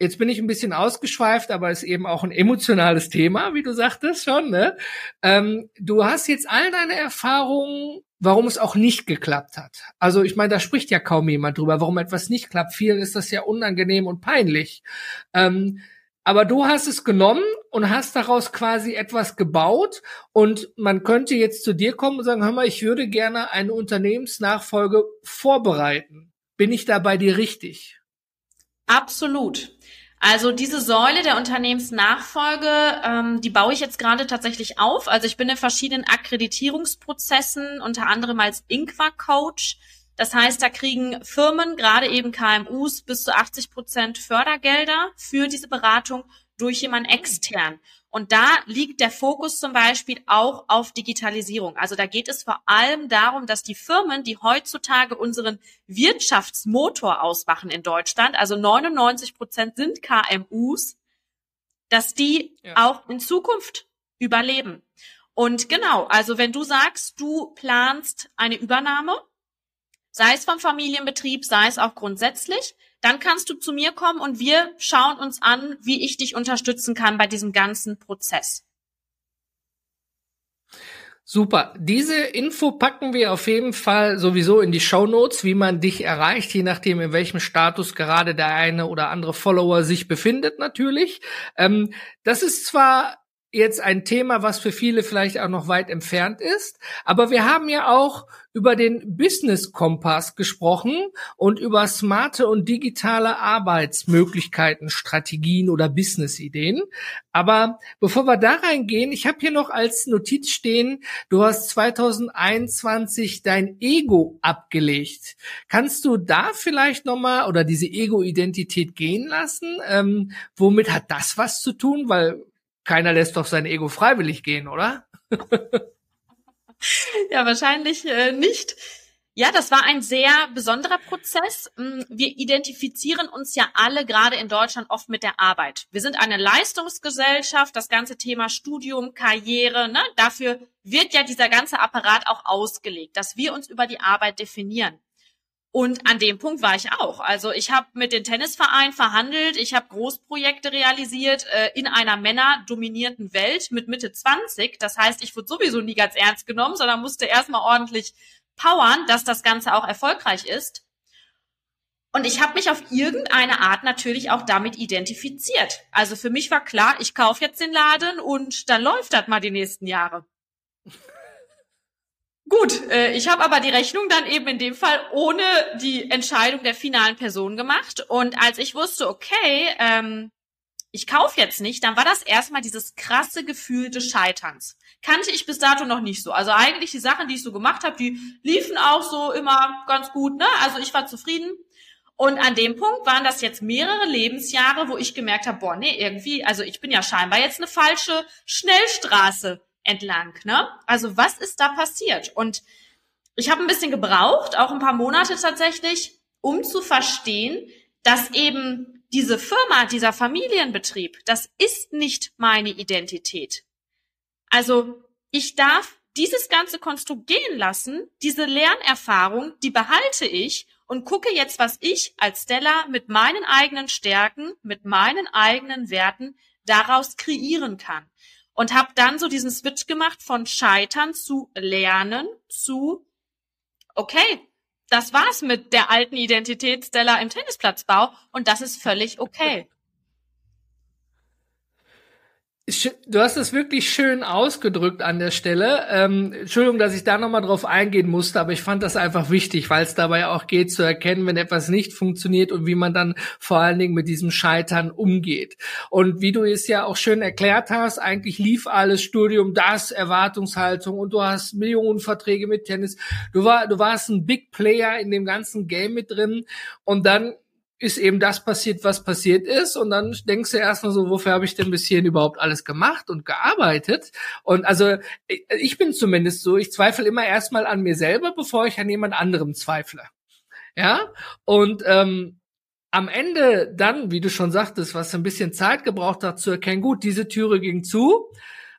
Speaker 1: jetzt bin ich ein bisschen ausgeschweift, aber ist eben auch ein emotionales Thema, wie du sagtest schon. Ne? Ähm, du hast jetzt all deine Erfahrungen, warum es auch nicht geklappt hat. Also ich meine, da spricht ja kaum jemand drüber, warum etwas nicht klappt. Vielen ist das ja unangenehm und peinlich. Ähm, aber du hast es genommen und hast daraus quasi etwas gebaut und man könnte jetzt zu dir kommen und sagen, hör mal, ich würde gerne eine Unternehmensnachfolge vorbereiten. Bin ich da bei dir richtig?
Speaker 2: Absolut. Also diese Säule der Unternehmensnachfolge, ähm, die baue ich jetzt gerade tatsächlich auf. Also ich bin in verschiedenen Akkreditierungsprozessen, unter anderem als Inqua-Coach. Das heißt, da kriegen Firmen, gerade eben KMUs, bis zu 80 Prozent Fördergelder für diese Beratung durch jemanden extern. Und da liegt der Fokus zum Beispiel auch auf Digitalisierung. Also da geht es vor allem darum, dass die Firmen, die heutzutage unseren Wirtschaftsmotor ausmachen in Deutschland, also 99 Prozent sind KMUs, dass die ja. auch in Zukunft überleben. Und genau, also wenn du sagst, du planst eine Übernahme, sei es vom Familienbetrieb, sei es auch grundsätzlich, dann kannst du zu mir kommen und wir schauen uns an, wie ich dich unterstützen kann bei diesem ganzen Prozess.
Speaker 1: Super. Diese Info packen wir auf jeden Fall sowieso in die Show Notes, wie man dich erreicht, je nachdem, in welchem Status gerade der eine oder andere Follower sich befindet, natürlich. Ähm, das ist zwar jetzt ein Thema, was für viele vielleicht auch noch weit entfernt ist. Aber wir haben ja auch über den Business Kompass gesprochen und über smarte und digitale Arbeitsmöglichkeiten, Strategien oder Business-Ideen. Aber bevor wir da reingehen, ich habe hier noch als Notiz stehen, du hast 2021 dein Ego abgelegt. Kannst du da vielleicht nochmal oder diese Ego-Identität gehen lassen? Ähm, womit hat das was zu tun? Weil keiner lässt doch sein Ego freiwillig gehen, oder?
Speaker 2: ja, wahrscheinlich äh, nicht. Ja, das war ein sehr besonderer Prozess. Mm, wir identifizieren uns ja alle gerade in Deutschland oft mit der Arbeit. Wir sind eine Leistungsgesellschaft, das ganze Thema Studium, Karriere, ne, dafür wird ja dieser ganze Apparat auch ausgelegt, dass wir uns über die Arbeit definieren. Und an dem Punkt war ich auch. Also ich habe mit dem Tennisverein verhandelt, ich habe Großprojekte realisiert äh, in einer männerdominierten Welt mit Mitte 20. Das heißt, ich wurde sowieso nie ganz ernst genommen, sondern musste erstmal ordentlich powern, dass das Ganze auch erfolgreich ist. Und ich habe mich auf irgendeine Art natürlich auch damit identifiziert. Also für mich war klar, ich kaufe jetzt den Laden und dann läuft das mal die nächsten Jahre. Gut, äh, ich habe aber die Rechnung dann eben in dem Fall ohne die Entscheidung der finalen Person gemacht. Und als ich wusste, okay, ähm, ich kaufe jetzt nicht, dann war das erstmal dieses krasse Gefühl des Scheiterns. Kannte ich bis dato noch nicht so. Also eigentlich die Sachen, die ich so gemacht habe, die liefen auch so immer ganz gut. Ne? Also ich war zufrieden. Und an dem Punkt waren das jetzt mehrere Lebensjahre, wo ich gemerkt habe, boah, nee, irgendwie, also ich bin ja scheinbar jetzt eine falsche Schnellstraße entlang. Ne? Also was ist da passiert? Und ich habe ein bisschen gebraucht, auch ein paar Monate tatsächlich, um zu verstehen, dass eben diese Firma, dieser Familienbetrieb, das ist nicht meine Identität. Also ich darf dieses ganze Konstrukt gehen lassen, diese Lernerfahrung, die behalte ich und gucke jetzt, was ich als Stella mit meinen eigenen Stärken, mit meinen eigenen Werten daraus kreieren kann und habe dann so diesen Switch gemacht von Scheitern zu Lernen zu okay, das war's mit der alten Identität Stella im Tennisplatzbau und das ist völlig okay.
Speaker 1: Du hast es wirklich schön ausgedrückt an der Stelle. Ähm, Entschuldigung, dass ich da nochmal drauf eingehen musste, aber ich fand das einfach wichtig, weil es dabei auch geht zu erkennen, wenn etwas nicht funktioniert und wie man dann vor allen Dingen mit diesem Scheitern umgeht. Und wie du es ja auch schön erklärt hast, eigentlich lief alles Studium, das, Erwartungshaltung und du hast Millionen Verträge mit Tennis. Du, war, du warst ein Big Player in dem ganzen Game mit drin und dann ist eben das passiert, was passiert ist. Und dann denkst du erstmal so, wofür habe ich denn bis hierhin überhaupt alles gemacht und gearbeitet? Und also ich bin zumindest so, ich zweifle immer erstmal an mir selber, bevor ich an jemand anderem zweifle. Ja, und ähm, am Ende dann, wie du schon sagtest, was ein bisschen Zeit gebraucht hat zu erkennen, gut, diese Türe ging zu,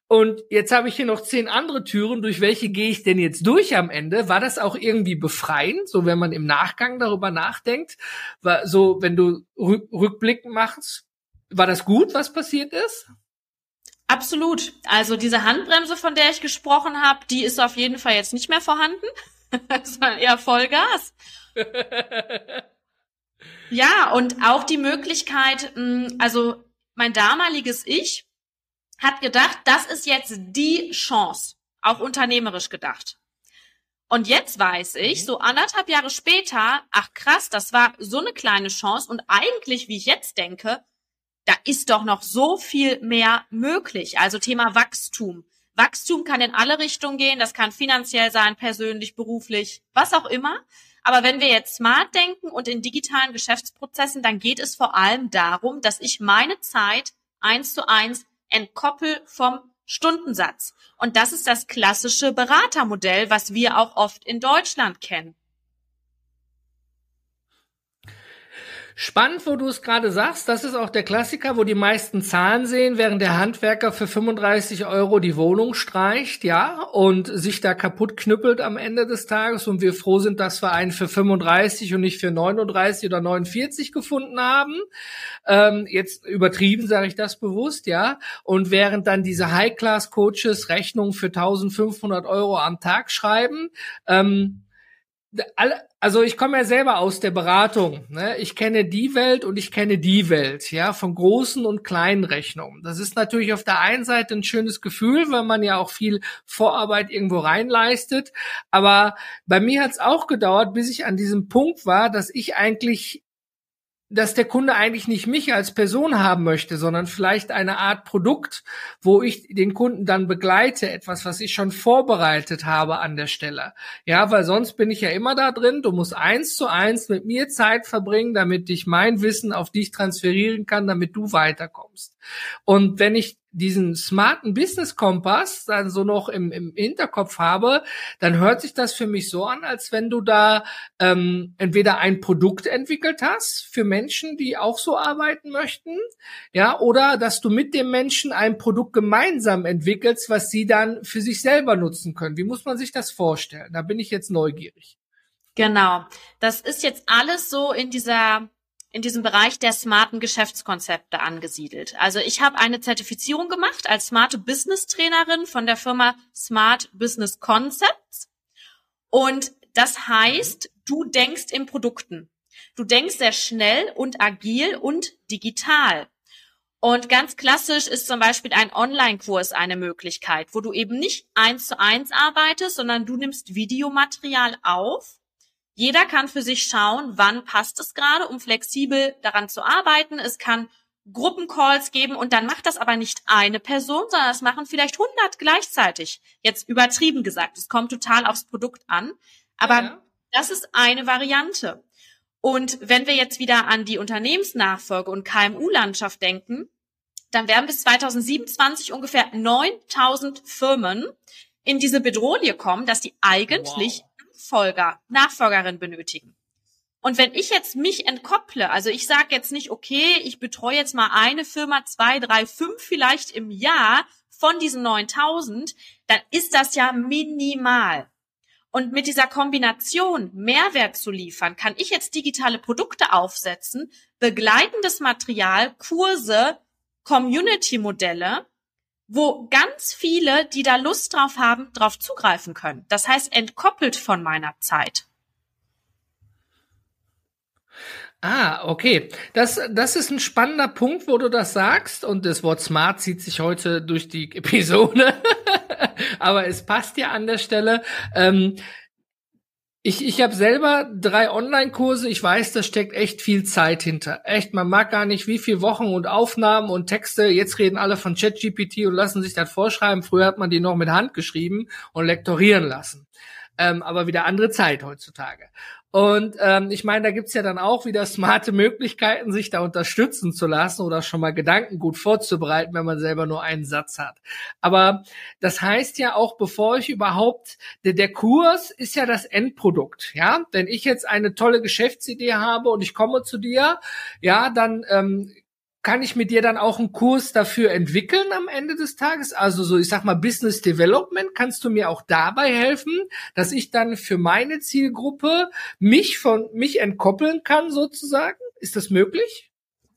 Speaker 1: und jetzt habe ich hier noch zehn andere Türen. Durch welche gehe ich denn jetzt durch am Ende? War das auch irgendwie befreiend, so wenn man im Nachgang darüber nachdenkt? War so, wenn du Rückblick machst, war das gut, was passiert ist?
Speaker 2: Absolut. Also diese Handbremse, von der ich gesprochen habe, die ist auf jeden Fall jetzt nicht mehr vorhanden. das war eher Vollgas. ja, und auch die Möglichkeit, mm, also mein damaliges Ich, hat gedacht, das ist jetzt die Chance, auch unternehmerisch gedacht. Und jetzt weiß ich, mhm. so anderthalb Jahre später, ach krass, das war so eine kleine Chance und eigentlich, wie ich jetzt denke, da ist doch noch so viel mehr möglich. Also Thema Wachstum. Wachstum kann in alle Richtungen gehen, das kann finanziell sein, persönlich, beruflich, was auch immer. Aber wenn wir jetzt smart denken und in digitalen Geschäftsprozessen, dann geht es vor allem darum, dass ich meine Zeit eins zu eins entkoppel vom Stundensatz. Und das ist das klassische Beratermodell, was wir auch oft in Deutschland kennen.
Speaker 1: Spannend, wo du es gerade sagst, das ist auch der Klassiker, wo die meisten Zahlen sehen, während der Handwerker für 35 Euro die Wohnung streicht, ja, und sich da kaputt knüppelt am Ende des Tages und wir froh sind, dass wir einen für 35 und nicht für 39 oder 49 gefunden haben. Ähm, jetzt übertrieben sage ich das bewusst, ja. Und während dann diese High-Class-Coaches Rechnungen für 1500 Euro am Tag schreiben, ähm, alle, also ich komme ja selber aus der Beratung. Ne? Ich kenne die Welt und ich kenne die Welt, ja, von großen und kleinen Rechnungen. Das ist natürlich auf der einen Seite ein schönes Gefühl, weil man ja auch viel Vorarbeit irgendwo reinleistet. Aber bei mir hat es auch gedauert, bis ich an diesem Punkt war, dass ich eigentlich dass der Kunde eigentlich nicht mich als Person haben möchte, sondern vielleicht eine Art Produkt, wo ich den Kunden dann begleite, etwas, was ich schon vorbereitet habe an der Stelle. Ja, weil sonst bin ich ja immer da drin. Du musst eins zu eins mit mir Zeit verbringen, damit ich mein Wissen auf dich transferieren kann, damit du weiterkommst. Und wenn ich diesen smarten Business Kompass dann so noch im, im Hinterkopf habe, dann hört sich das für mich so an, als wenn du da ähm, entweder ein Produkt entwickelt hast für Menschen, die auch so arbeiten möchten, ja, oder dass du mit dem Menschen ein Produkt gemeinsam entwickelst, was sie dann für sich selber nutzen können. Wie muss man sich das vorstellen? Da bin ich jetzt neugierig.
Speaker 2: Genau. Das ist jetzt alles so in dieser in diesem Bereich der smarten Geschäftskonzepte angesiedelt. Also ich habe eine Zertifizierung gemacht als smarte Business Trainerin von der Firma Smart Business Concepts. Und das heißt, du denkst in Produkten. Du denkst sehr schnell und agil und digital. Und ganz klassisch ist zum Beispiel ein Online-Kurs eine Möglichkeit, wo du eben nicht eins zu eins arbeitest, sondern du nimmst Videomaterial auf. Jeder kann für sich schauen, wann passt es gerade, um flexibel daran zu arbeiten. Es kann Gruppencalls geben und dann macht das aber nicht eine Person, sondern das machen vielleicht 100 gleichzeitig. Jetzt übertrieben gesagt, es kommt total aufs Produkt an, aber ja. das ist eine Variante. Und wenn wir jetzt wieder an die Unternehmensnachfolge und KMU-Landschaft denken, dann werden bis 2027 ungefähr 9000 Firmen in diese Bedrohung kommen, dass die eigentlich wow. Nachfolger, Nachfolgerin benötigen. Und wenn ich jetzt mich entkopple, also ich sage jetzt nicht, okay, ich betreue jetzt mal eine Firma, zwei, drei, fünf vielleicht im Jahr von diesen 9000, dann ist das ja minimal. Und mit dieser Kombination Mehrwert zu liefern, kann ich jetzt digitale Produkte aufsetzen, begleitendes Material, Kurse, Community-Modelle, wo ganz viele, die da Lust drauf haben, drauf zugreifen können. Das heißt, entkoppelt von meiner Zeit.
Speaker 1: Ah, okay. Das, das ist ein spannender Punkt, wo du das sagst. Und das Wort smart zieht sich heute durch die Episode. Aber es passt ja an der Stelle. Ähm, ich, ich habe selber drei Online-Kurse. Ich weiß, da steckt echt viel Zeit hinter. Echt, man mag gar nicht, wie viel Wochen und Aufnahmen und Texte. Jetzt reden alle von ChatGPT und lassen sich das vorschreiben. Früher hat man die noch mit Hand geschrieben und lektorieren lassen. Ähm, aber wieder andere Zeit heutzutage. Und ähm, ich meine, da gibt's ja dann auch wieder smarte Möglichkeiten, sich da unterstützen zu lassen oder schon mal Gedanken gut vorzubereiten, wenn man selber nur einen Satz hat. Aber das heißt ja auch, bevor ich überhaupt, der, der Kurs ist ja das Endprodukt, ja. Wenn ich jetzt eine tolle Geschäftsidee habe und ich komme zu dir, ja, dann ähm, kann ich mit dir dann auch einen Kurs dafür entwickeln am Ende des Tages? Also so, ich sag mal, Business Development, kannst du mir auch dabei helfen, dass ich dann für meine Zielgruppe mich von, mich entkoppeln kann sozusagen? Ist das möglich?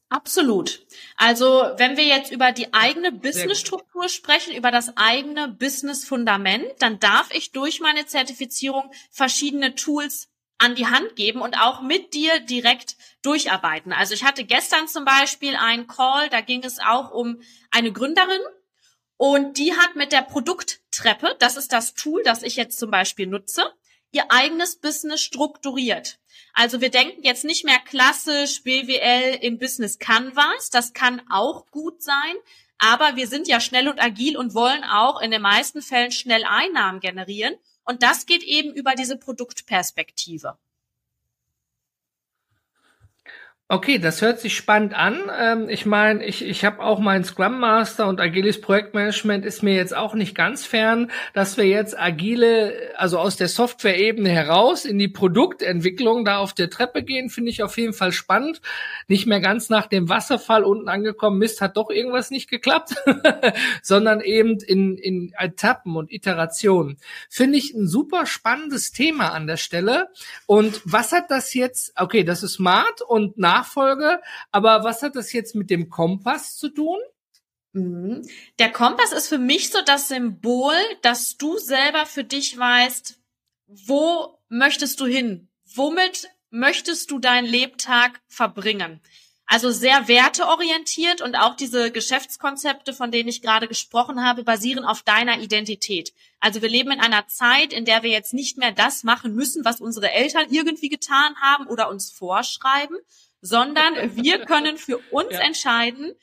Speaker 2: Absolut. Also wenn wir jetzt über die eigene Businessstruktur sprechen, über das eigene Business-Fundament, dann darf ich durch meine Zertifizierung verschiedene Tools an die Hand geben und auch mit dir direkt durcharbeiten. Also ich hatte gestern zum Beispiel einen Call, da ging es auch um eine Gründerin und die hat mit der Produkttreppe, das ist das Tool, das ich jetzt zum Beispiel nutze, ihr eigenes Business strukturiert. Also wir denken jetzt nicht mehr klassisch BWL in Business Canvas, das kann auch gut sein, aber wir sind ja schnell und agil und wollen auch in den meisten Fällen schnell Einnahmen generieren. Und das geht eben über diese Produktperspektive.
Speaker 1: Okay, das hört sich spannend an. Ähm, ich meine, ich, ich habe auch meinen Scrum Master und agiles Projektmanagement ist mir jetzt auch nicht ganz fern, dass wir jetzt agile, also aus der Software-Ebene heraus in die Produktentwicklung da auf der Treppe gehen, finde ich auf jeden Fall spannend. Nicht mehr ganz nach dem Wasserfall unten angekommen, Mist, hat doch irgendwas nicht geklappt, sondern eben in, in Etappen und Iterationen. Finde ich ein super spannendes Thema an der Stelle. Und was hat das jetzt, okay, das ist smart und nach Nachfolge. Aber was hat das jetzt mit dem Kompass zu tun?
Speaker 2: Mhm. Der Kompass ist für mich so das Symbol, dass du selber für dich weißt, wo möchtest du hin? Womit möchtest du deinen Lebtag verbringen? Also sehr werteorientiert und auch diese Geschäftskonzepte, von denen ich gerade gesprochen habe, basieren auf deiner Identität. Also wir leben in einer Zeit, in der wir jetzt nicht mehr das machen müssen, was unsere Eltern irgendwie getan haben oder uns vorschreiben, sondern wir können für uns ja. entscheiden,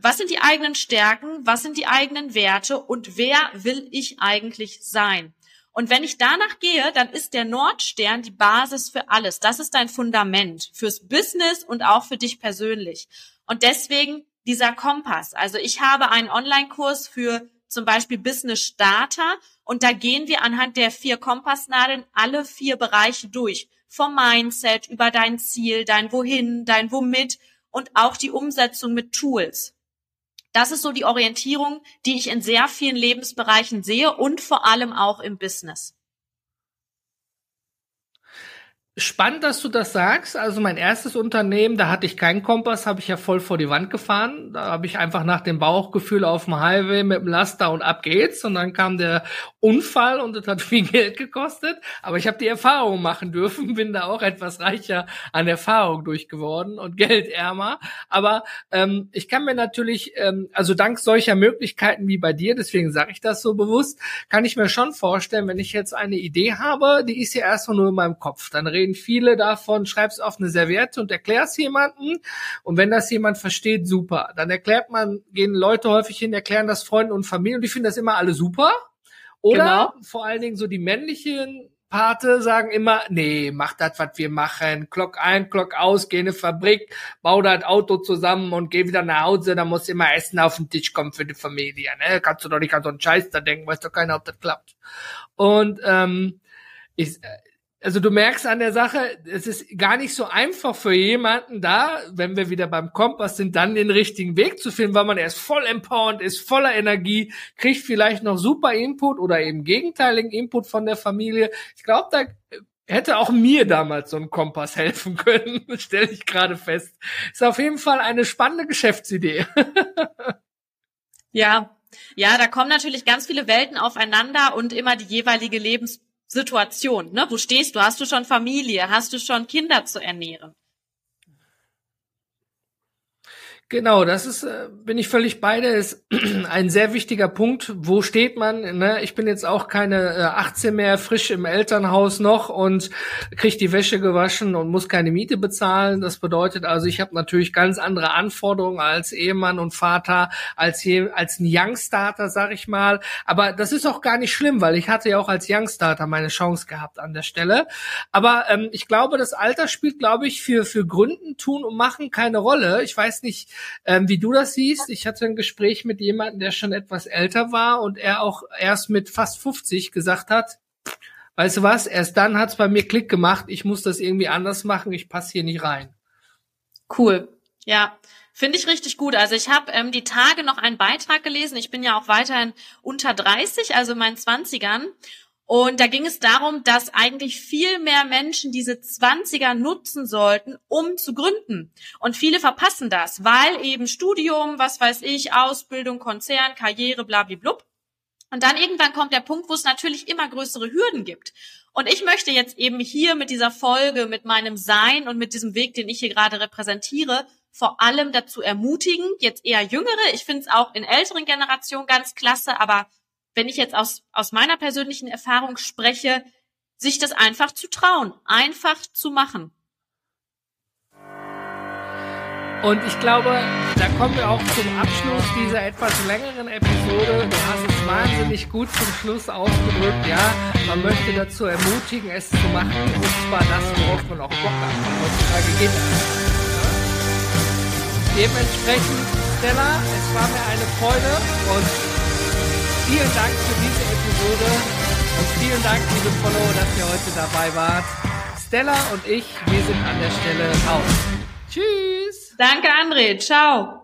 Speaker 2: was sind die eigenen Stärken, was sind die eigenen Werte und wer will ich eigentlich sein? Und wenn ich danach gehe, dann ist der Nordstern die Basis für alles. Das ist dein Fundament fürs Business und auch für dich persönlich. Und deswegen dieser Kompass. Also ich habe einen Online-Kurs für zum Beispiel Business Starter und da gehen wir anhand der vier Kompassnadeln alle vier Bereiche durch vom Mindset über dein Ziel, dein Wohin, dein Womit und auch die Umsetzung mit Tools. Das ist so die Orientierung, die ich in sehr vielen Lebensbereichen sehe und vor allem auch im Business.
Speaker 1: Spannend, dass du das sagst. Also mein erstes Unternehmen, da hatte ich keinen Kompass, habe ich ja voll vor die Wand gefahren. Da habe ich einfach nach dem Bauchgefühl auf dem Highway mit dem Laster und ab geht's. Und dann kam der Unfall und es hat viel Geld gekostet. Aber ich habe die Erfahrung machen dürfen, bin da auch etwas reicher an Erfahrung durchgeworden und geldärmer. Aber ähm, ich kann mir natürlich, ähm, also dank solcher Möglichkeiten wie bei dir, deswegen sage ich das so bewusst, kann ich mir schon vorstellen, wenn ich jetzt eine Idee habe, die ist ja erstmal nur in meinem Kopf. Dann reden viele davon, schreib's auf eine Serviette und erklär's jemanden. Und wenn das jemand versteht, super. Dann erklärt man, gehen Leute häufig hin, erklären das Freunden und Familie und die finden das immer alle super. Oder genau. vor allen Dingen so die männlichen Pate sagen immer, nee, mach das, was wir machen. Glock ein, Glock aus, geh in eine Fabrik, bau das Auto zusammen und geh wieder nach Hause, da muss immer Essen auf den Tisch kommen für die Familie. Ne? Kannst du doch nicht an so einen Scheiß da denken, weiß doch keiner, ob das klappt. Und ähm, ich, also du merkst an der Sache, es ist gar nicht so einfach für jemanden da, wenn wir wieder beim Kompass sind, dann den richtigen Weg zu finden, weil man erst voll empowernd ist, voller Energie, kriegt vielleicht noch super Input oder eben gegenteiligen Input von der Familie. Ich glaube, da hätte auch mir damals so ein Kompass helfen können, stelle ich gerade fest. Ist auf jeden Fall eine spannende Geschäftsidee.
Speaker 2: ja, ja, da kommen natürlich ganz viele Welten aufeinander und immer die jeweilige Lebens Situation, ne? Wo stehst du? Hast du schon Familie? Hast du schon Kinder zu ernähren?
Speaker 1: Genau, das ist, äh, bin ich völlig bei dir, ist ein sehr wichtiger Punkt. Wo steht man? Ne? Ich bin jetzt auch keine äh, 18 mehr, frisch im Elternhaus noch und kriege die Wäsche gewaschen und muss keine Miete bezahlen. Das bedeutet also, ich habe natürlich ganz andere Anforderungen als Ehemann und Vater, als, je, als ein Youngstarter, sag ich mal. Aber das ist auch gar nicht schlimm, weil ich hatte ja auch als Youngstarter meine Chance gehabt an der Stelle. Aber ähm, ich glaube, das Alter spielt, glaube ich, für, für Gründen, tun und machen keine Rolle. Ich weiß nicht, ähm, wie du das siehst, ich hatte ein Gespräch mit jemandem, der schon etwas älter war und er auch erst mit fast 50 gesagt hat, weißt du was, erst dann hat's bei mir Klick gemacht, ich muss das irgendwie anders machen, ich passe hier nicht rein.
Speaker 2: Cool. Ja, Finde ich richtig gut. Also ich habe ähm, die Tage noch einen Beitrag gelesen. Ich bin ja auch weiterhin unter 30, also in meinen Zwanzigern. Und da ging es darum, dass eigentlich viel mehr Menschen diese 20er nutzen sollten, um zu gründen. Und viele verpassen das, weil eben Studium, was weiß ich, Ausbildung, Konzern, Karriere, blablablub. Und dann irgendwann kommt der Punkt, wo es natürlich immer größere Hürden gibt. Und ich möchte jetzt eben hier mit dieser Folge, mit meinem Sein und mit diesem Weg, den ich hier gerade repräsentiere, vor allem dazu ermutigen, jetzt eher Jüngere, ich finde es auch in älteren Generationen ganz klasse, aber wenn ich jetzt aus, aus meiner persönlichen Erfahrung spreche, sich das einfach zu trauen, einfach zu machen.
Speaker 1: Und ich glaube, da kommen wir auch zum Abschluss dieser etwas längeren Episode. Du hast es wahnsinnig gut zum Schluss ausgedrückt. Ja, man möchte dazu ermutigen, es zu machen. Und zwar das, worauf man auch Bock hat. Heutzutage geht. Dementsprechend, Stella, es war mir eine Freude und vielen Dank für diese Episode und vielen Dank, liebe Follower, dass ihr heute dabei wart. Stella und ich, wir sind an der Stelle raus. Tschüss.
Speaker 2: Danke, André. Ciao.